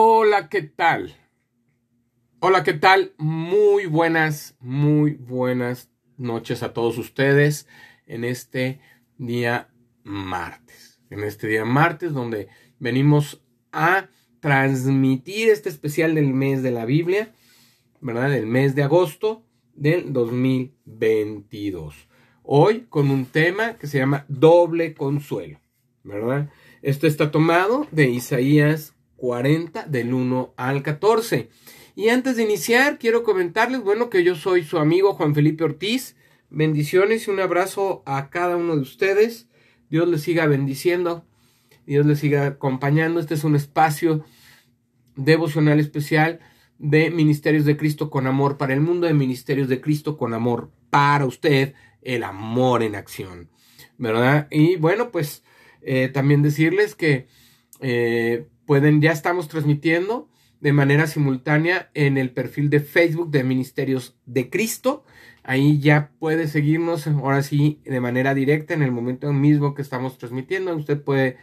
Hola, ¿qué tal? Hola, ¿qué tal? Muy buenas, muy buenas noches a todos ustedes en este día martes. En este día martes donde venimos a transmitir este especial del mes de la Biblia, ¿verdad? Del mes de agosto del 2022. Hoy con un tema que se llama doble consuelo, ¿verdad? Esto está tomado de Isaías 40 del 1 al 14. Y antes de iniciar, quiero comentarles, bueno, que yo soy su amigo Juan Felipe Ortiz. Bendiciones y un abrazo a cada uno de ustedes. Dios les siga bendiciendo. Dios les siga acompañando. Este es un espacio devocional especial de Ministerios de Cristo con Amor para el mundo, de Ministerios de Cristo con Amor para usted, el amor en acción, ¿verdad? Y bueno, pues eh, también decirles que eh, pueden, ya estamos transmitiendo de manera simultánea en el perfil de Facebook de Ministerios de Cristo. Ahí ya puede seguirnos ahora sí de manera directa en el momento mismo que estamos transmitiendo. Usted puede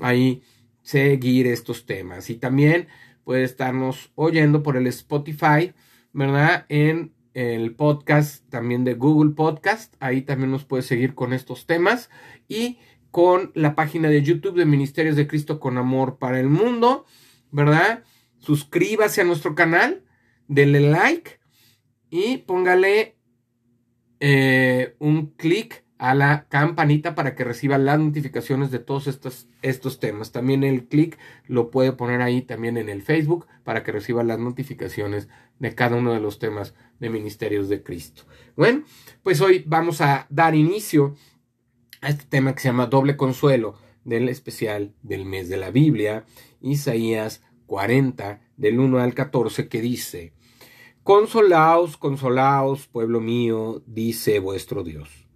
ahí seguir estos temas y también puede estarnos oyendo por el Spotify, ¿verdad? En el podcast también de Google Podcast. Ahí también nos puede seguir con estos temas y con la página de YouTube de Ministerios de Cristo con Amor para el Mundo, ¿verdad? Suscríbase a nuestro canal, denle like y póngale eh, un clic a la campanita para que reciba las notificaciones de todos estos, estos temas. También el clic lo puede poner ahí también en el Facebook para que reciba las notificaciones de cada uno de los temas de Ministerios de Cristo. Bueno, pues hoy vamos a dar inicio a este tema que se llama doble consuelo del especial del mes de la Biblia, Isaías 40, del 1 al 14, que dice, Consolaos, consolaos, pueblo mío, dice vuestro Dios.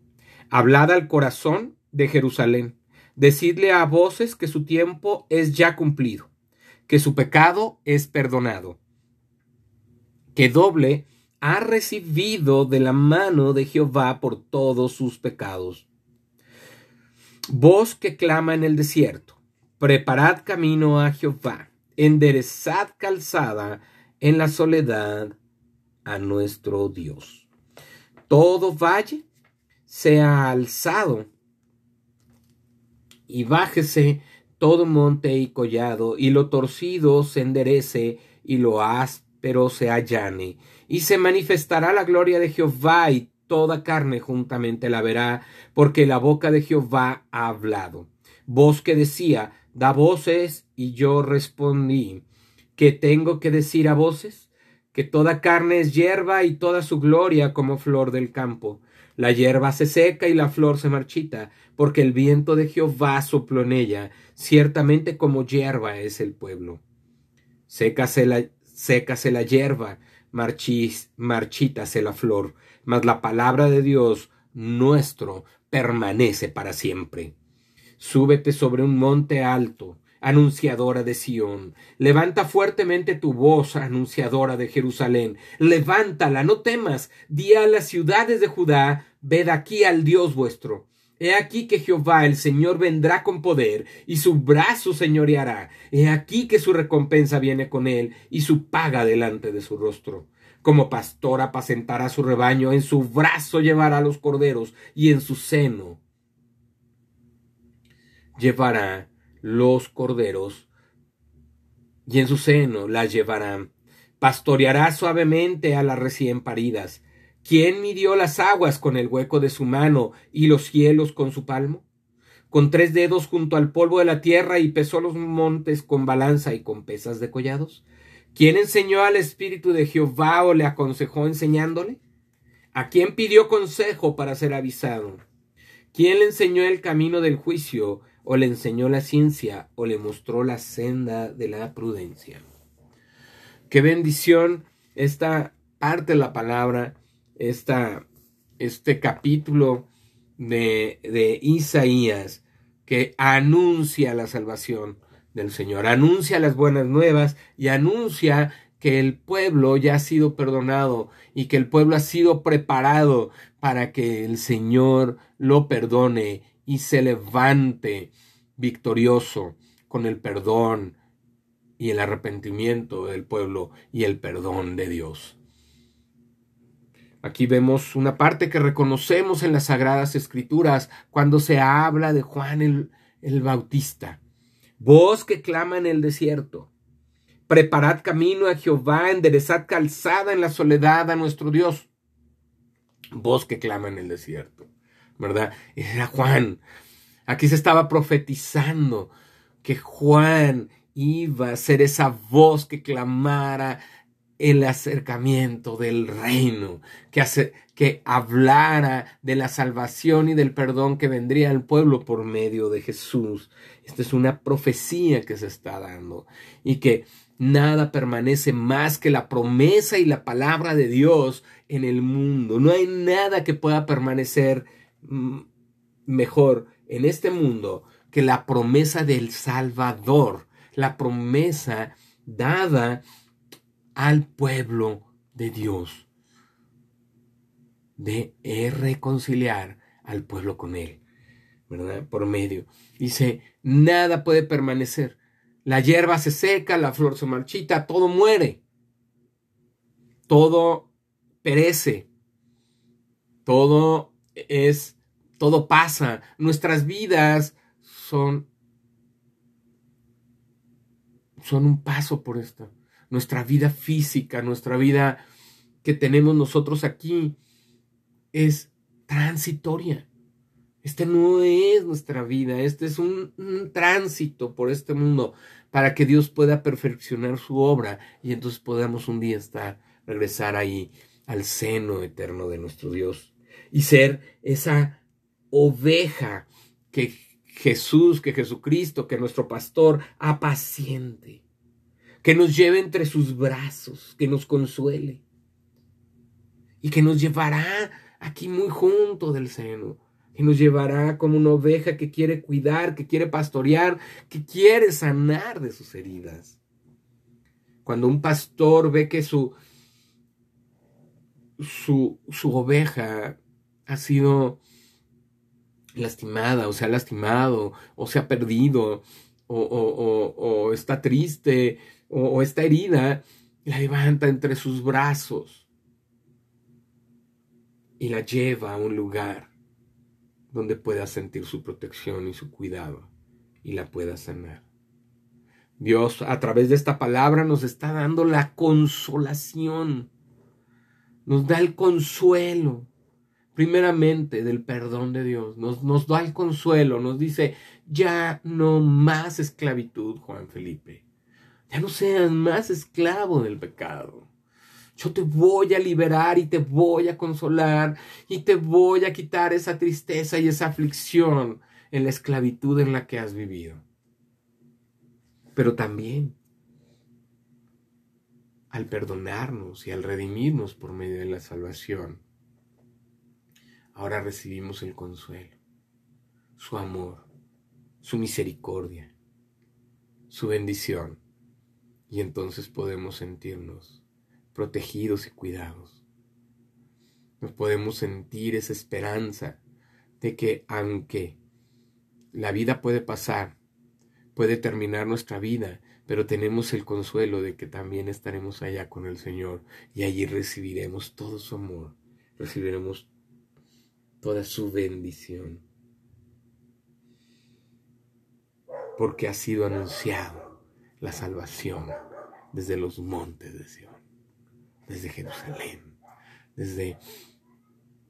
Hablad al corazón de Jerusalén, decidle a voces que su tiempo es ya cumplido, que su pecado es perdonado, que doble ha recibido de la mano de Jehová por todos sus pecados Voz que clama en el desierto, preparad camino a Jehová, enderezad calzada en la soledad a nuestro Dios. Todo valle sea alzado y bájese todo monte y collado, y lo torcido se enderece y lo áspero se allane, y se manifestará la gloria de Jehová y toda carne juntamente la verá, porque la boca de Jehová ha hablado. Voz que decía, da voces, y yo respondí, ¿qué tengo que decir a voces? Que toda carne es hierba y toda su gloria como flor del campo. La hierba se seca y la flor se marchita, porque el viento de Jehová sopló en ella, ciertamente como hierba es el pueblo. Sécase la, sécase la hierba, marchís, marchítase la flor, mas la palabra de Dios nuestro permanece para siempre. Súbete sobre un monte alto, anunciadora de Sión. Levanta fuertemente tu voz, anunciadora de Jerusalén. Levántala, no temas. Di a las ciudades de Judá, ved aquí al Dios vuestro. He aquí que Jehová el Señor vendrá con poder, y su brazo señoreará. He aquí que su recompensa viene con él, y su paga delante de su rostro. Como pastor apacentará su rebaño, en su brazo llevará los corderos y en su seno llevará los corderos y en su seno las llevará. Pastoreará suavemente a las recién paridas. ¿Quién midió las aguas con el hueco de su mano y los cielos con su palmo? Con tres dedos junto al polvo de la tierra y pesó los montes con balanza y con pesas de collados. ¿Quién enseñó al Espíritu de Jehová o le aconsejó enseñándole? ¿A quién pidió consejo para ser avisado? ¿Quién le enseñó el camino del juicio o le enseñó la ciencia o le mostró la senda de la prudencia? Qué bendición esta parte de la palabra, esta, este capítulo de, de Isaías que anuncia la salvación del Señor. Anuncia las buenas nuevas y anuncia que el pueblo ya ha sido perdonado y que el pueblo ha sido preparado para que el Señor lo perdone y se levante victorioso con el perdón y el arrepentimiento del pueblo y el perdón de Dios. Aquí vemos una parte que reconocemos en las Sagradas Escrituras cuando se habla de Juan el, el Bautista. Voz que clama en el desierto. Preparad camino a Jehová, enderezad calzada en la soledad a nuestro Dios. Voz que clama en el desierto. ¿Verdad? Era Juan. Aquí se estaba profetizando que Juan iba a ser esa voz que clamara el acercamiento del reino, que, hace, que hablara de la salvación y del perdón que vendría al pueblo por medio de Jesús. Esta es una profecía que se está dando y que nada permanece más que la promesa y la palabra de Dios en el mundo. No hay nada que pueda permanecer mm, mejor en este mundo que la promesa del Salvador, la promesa dada al pueblo de Dios, de reconciliar al pueblo con Él, ¿verdad? Por medio. Dice, nada puede permanecer. La hierba se seca, la flor se marchita, todo muere. Todo perece. Todo es, todo pasa. Nuestras vidas son, son un paso por esto nuestra vida física, nuestra vida que tenemos nosotros aquí es transitoria. Este no es nuestra vida, este es un, tránsito por este mundo para que Dios pueda perfeccionar su obra y entonces podamos un día estar, regresar ahí al seno eterno de nuestro Dios y ser esa oveja que Jesús, que Jesucristo, que nuestro pastor apaciente que nos lleve entre sus brazos, que nos consuele y que nos llevará aquí muy junto del seno, que nos llevará como una oveja que quiere cuidar, que quiere pastorear, que quiere sanar de sus heridas. Cuando un pastor ve que su, su, su oveja ha sido lastimada o se ha lastimado o se ha perdido o, o, o está triste o, esta herida, la levanta entre sus brazos y la lleva a un lugar donde pueda sentir su protección y su cuidado y la pueda sanar. Dios a través de esta palabra nos está dando la consolación, nos da el consuelo, primeramente del perdón de Dios, nos, nos da el consuelo, nos dice, ya no más esclavitud, Juan Felipe, ya no seas más esclavo del pecado. Yo te voy a liberar y te voy a consolar y te voy a quitar esa tristeza y esa aflicción en la esclavitud en la que has vivido. Pero también al perdonarnos y al redimirnos por medio de la salvación, ahora recibimos el consuelo, su amor, su misericordia, su bendición y entonces podemos sentirnos protegidos y cuidados. Nos podemos sentir esa esperanza de que aunque la vida puede pasar, puede terminar nuestra vida, pero tenemos el consuelo de que también estaremos allá con el Señor y allí recibiremos todo su amor, recibiremos toda su bendición, porque ha sido anunciado la salvación desde los montes de Sion, desde Jerusalén, desde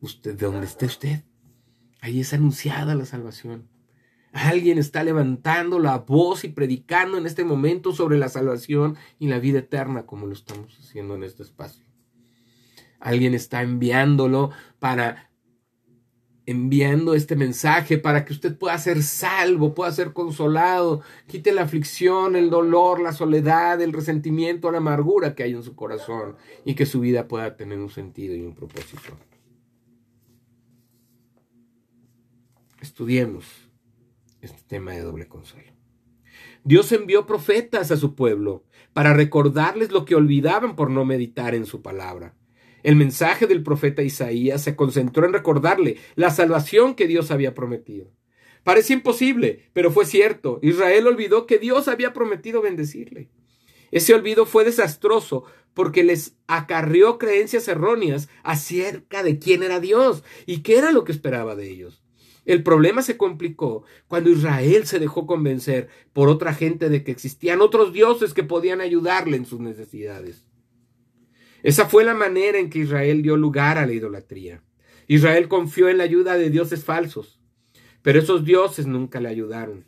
usted, de donde esté usted. Ahí es anunciada la salvación. Alguien está levantando la voz y predicando en este momento sobre la salvación y la vida eterna, como lo estamos haciendo en este espacio. Alguien está enviándolo para enviando este mensaje para que usted pueda ser salvo, pueda ser consolado, quite la aflicción, el dolor, la soledad, el resentimiento, la amargura que hay en su corazón y que su vida pueda tener un sentido y un propósito. Estudiemos este tema de doble consuelo. Dios envió profetas a su pueblo para recordarles lo que olvidaban por no meditar en su palabra. El mensaje del profeta Isaías se concentró en recordarle la salvación que Dios había prometido. Parece imposible, pero fue cierto. Israel olvidó que Dios había prometido bendecirle. Ese olvido fue desastroso porque les acarrió creencias erróneas acerca de quién era Dios y qué era lo que esperaba de ellos. El problema se complicó cuando Israel se dejó convencer por otra gente de que existían otros dioses que podían ayudarle en sus necesidades. Esa fue la manera en que Israel dio lugar a la idolatría. Israel confió en la ayuda de dioses falsos, pero esos dioses nunca le ayudaron.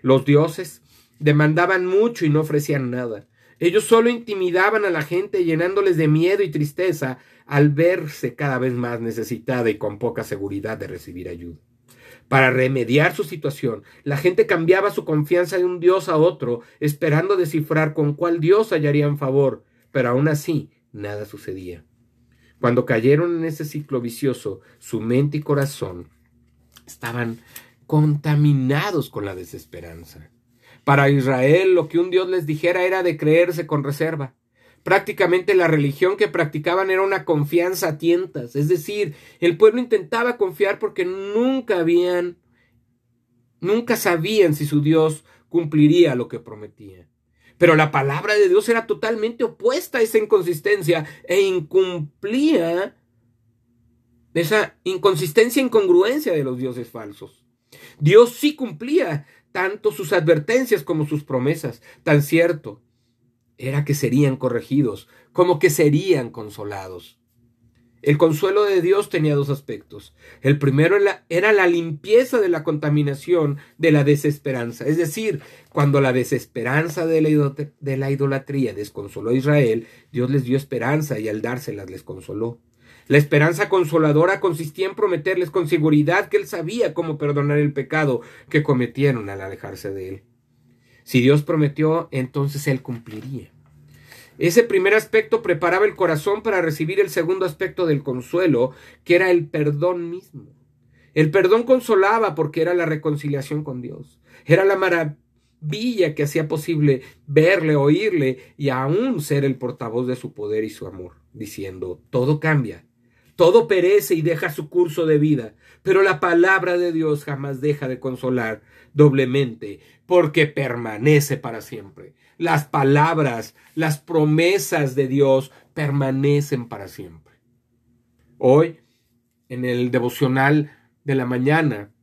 Los dioses demandaban mucho y no ofrecían nada. Ellos solo intimidaban a la gente llenándoles de miedo y tristeza al verse cada vez más necesitada y con poca seguridad de recibir ayuda. Para remediar su situación, la gente cambiaba su confianza de un dios a otro, esperando descifrar con cuál dios hallarían favor, pero aún así nada sucedía. Cuando cayeron en ese ciclo vicioso, su mente y corazón estaban contaminados con la desesperanza. Para Israel lo que un Dios les dijera era de creerse con reserva. Prácticamente la religión que practicaban era una confianza a tientas, es decir, el pueblo intentaba confiar porque nunca habían, nunca sabían si su Dios cumpliría lo que prometía. Pero la palabra de Dios era totalmente opuesta a esa inconsistencia e incumplía esa inconsistencia e incongruencia de los dioses falsos. Dios sí cumplía tanto sus advertencias como sus promesas. Tan cierto era que serían corregidos como que serían consolados. El consuelo de Dios tenía dos aspectos. El primero era la limpieza de la contaminación de la desesperanza. Es decir, cuando la desesperanza de la idolatría desconsoló a Israel, Dios les dio esperanza y al dárselas les consoló. La esperanza consoladora consistía en prometerles con seguridad que Él sabía cómo perdonar el pecado que cometieron al alejarse de Él. Si Dios prometió, entonces Él cumpliría. Ese primer aspecto preparaba el corazón para recibir el segundo aspecto del consuelo, que era el perdón mismo. El perdón consolaba porque era la reconciliación con Dios. Era la maravilla que hacía posible verle, oírle y aún ser el portavoz de su poder y su amor, diciendo, todo cambia, todo perece y deja su curso de vida, pero la palabra de Dios jamás deja de consolar doblemente, porque permanece para siempre. Las palabras, las promesas de Dios permanecen para siempre. Hoy, en el devocional de la mañana,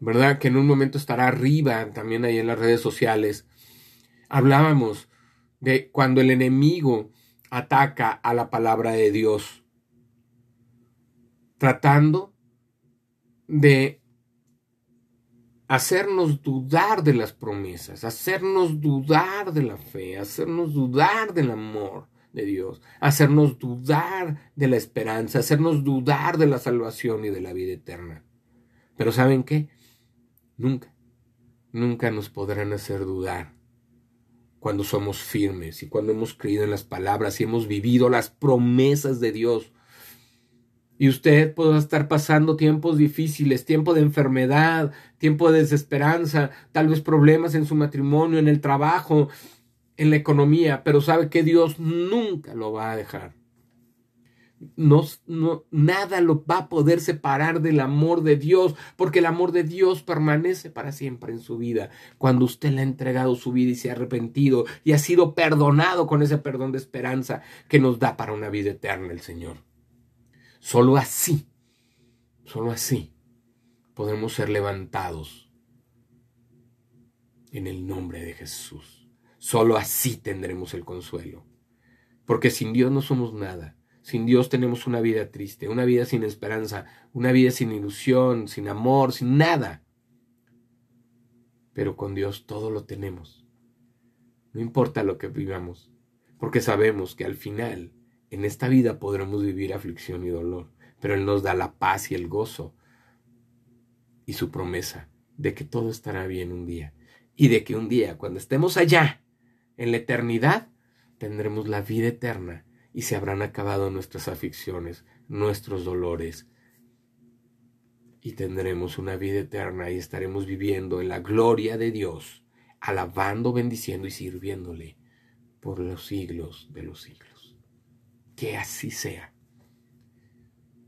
¿verdad? Que en un momento estará arriba, también ahí en las redes sociales, hablábamos de cuando el enemigo ataca a la palabra de Dios, tratando de hacernos dudar de las promesas, hacernos dudar de la fe, hacernos dudar del amor de Dios, hacernos dudar de la esperanza, hacernos dudar de la salvación y de la vida eterna. Pero ¿saben qué? Nunca, nunca nos podrán hacer dudar cuando somos firmes y cuando hemos creído en las palabras y hemos vivido las promesas de Dios. Y usted puede estar pasando tiempos difíciles, tiempo de enfermedad, tiempo de desesperanza, tal vez problemas en su matrimonio, en el trabajo, en la economía, pero sabe que Dios nunca lo va a dejar no, nada lo va a poder separar del amor de Dios, porque el amor de Dios permanece para siempre en su vida. Cuando usted le ha entregado su vida y se ha arrepentido y ha sido perdonado con ese perdón de esperanza que nos da para una vida eterna el Señor. Solo así, solo así podemos ser levantados en el nombre de Jesús. Solo así tendremos el consuelo. Porque sin Dios no somos nada. Sin Dios tenemos una vida triste, una vida sin esperanza, una vida sin ilusión, sin amor, sin nada. Pero con Dios todo lo tenemos. No importa lo que vivamos, porque sabemos que al final en esta vida podremos vivir aflicción y dolor, pero Él nos da la paz y el gozo y su promesa de que todo estará bien un día y de que un día, cuando estemos allá, en la eternidad, tendremos la vida eterna y se habrán acabado nuestras aflicciones, nuestros dolores, y tendremos una vida eterna y estaremos viviendo en la gloria de Dios, alabando, bendiciendo y sirviéndole por los siglos de los siglos. Que así sea.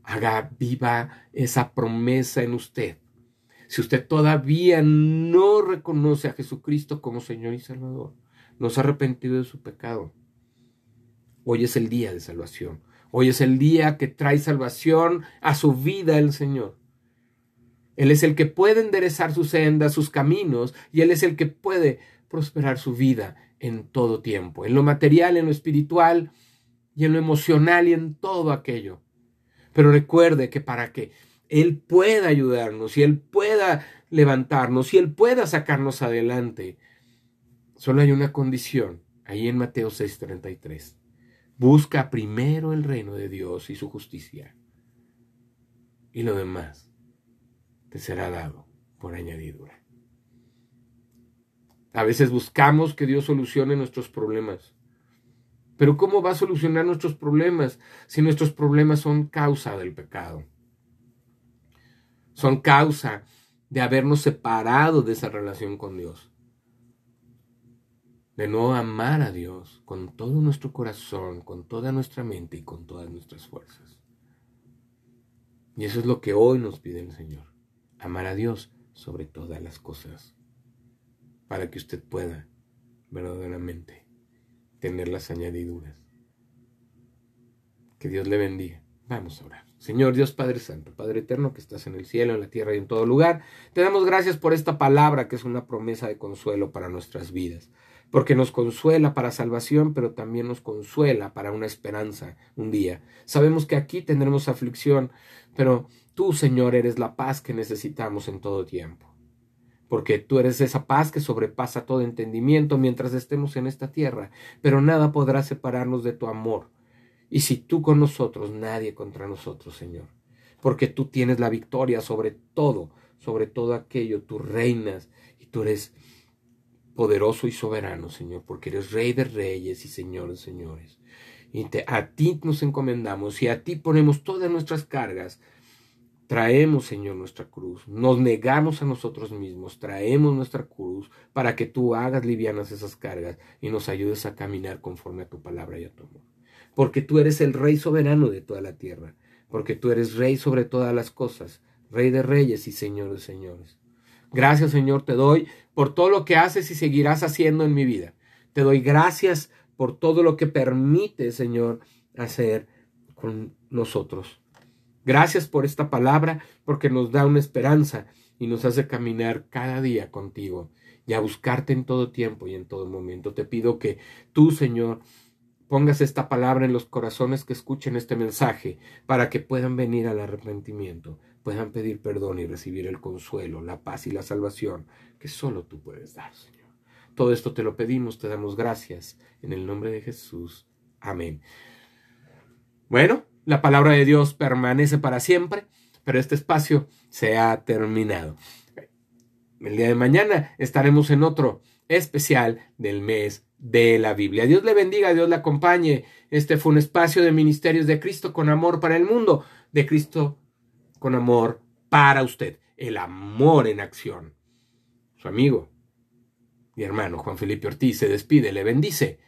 Haga viva esa promesa en usted. Si usted todavía no reconoce a Jesucristo como Señor y Salvador, no se ha arrepentido de su pecado, hoy es el día de salvación. Hoy es el día que trae salvación a su vida el Señor. Él es el que puede enderezar su senda, sus caminos, y Él es el que puede prosperar su vida en todo tiempo, en lo material, en lo espiritual y en lo emocional y en todo aquello. Pero recuerde que para que Él pueda ayudarnos y Él pueda levantarnos y Él pueda sacarnos adelante, solo hay una condición, ahí en Mateo 6:33. Busca primero el reino de Dios y su justicia, y lo demás te será dado por añadidura. A veces buscamos que Dios solucione nuestros problemas. Pero ¿cómo va a solucionar nuestros problemas si nuestros problemas son causa del pecado? Son causa de habernos separado de esa relación con Dios. De no amar a Dios con todo nuestro corazón, con toda nuestra mente y con todas nuestras fuerzas. Y eso es lo que hoy nos pide el Señor. Amar a Dios sobre todas las cosas para que usted pueda verdaderamente tener las añadiduras. Que Dios le bendiga. Vamos a orar. Señor Dios Padre Santo, Padre Eterno que estás en el cielo, en la tierra y en todo lugar, te damos gracias por esta palabra que es una promesa de consuelo para nuestras vidas, porque nos consuela para salvación, pero también nos consuela para una esperanza un día. Sabemos que aquí tendremos aflicción, pero tú, Señor, eres la paz que necesitamos en todo tiempo porque tú eres esa paz que sobrepasa todo entendimiento mientras estemos en esta tierra, pero nada podrá separarnos de tu amor. Y si tú con nosotros, nadie contra nosotros, Señor, porque tú tienes la victoria sobre todo, sobre todo aquello, tú reinas y tú eres poderoso y soberano, Señor, porque eres Rey de reyes y Señor de señores. Y a ti nos encomendamos y a ti ponemos todas nuestras cargas Traemos, Señor, nuestra cruz. Nos negamos a nosotros mismos. Traemos nuestra cruz para que tú hagas livianas esas cargas y nos ayudes a caminar conforme a tu palabra y a tu amor. Porque tú eres el Rey soberano de toda la tierra. Porque tú eres Rey sobre todas las cosas. Rey de reyes y Señor de señores. Gracias, Señor, te doy por todo lo que haces y seguirás haciendo en mi vida. Te doy gracias por todo lo que permite, Señor, hacer con nosotros. Gracias por esta palabra, porque nos da una esperanza y nos hace caminar cada día contigo y a buscarte en todo tiempo y en todo momento. Te pido que tú, Señor, pongas esta palabra en los corazones que escuchen este mensaje para que puedan venir al arrepentimiento, puedan pedir perdón y recibir el consuelo, la paz y la salvación que solo tú puedes dar, Señor. Todo esto te lo pedimos, te damos gracias en el nombre de Jesús. Amén. Bueno, la palabra de Dios permanece para siempre, pero este espacio se ha terminado. El día de mañana estaremos en otro especial del mes de la Biblia. Dios le bendiga, Dios le acompañe. Este fue un espacio de ministerios de Cristo con amor para el mundo, de Cristo con amor para usted. El amor en acción. Su amigo mi hermano Juan Felipe Ortiz se despide, le bendice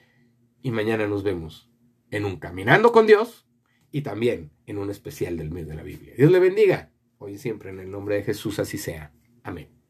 y mañana nos vemos en un Caminando con Dios y también en un especial del mes de la Biblia. Dios le bendiga, hoy y siempre en el nombre de Jesús así sea. Amén.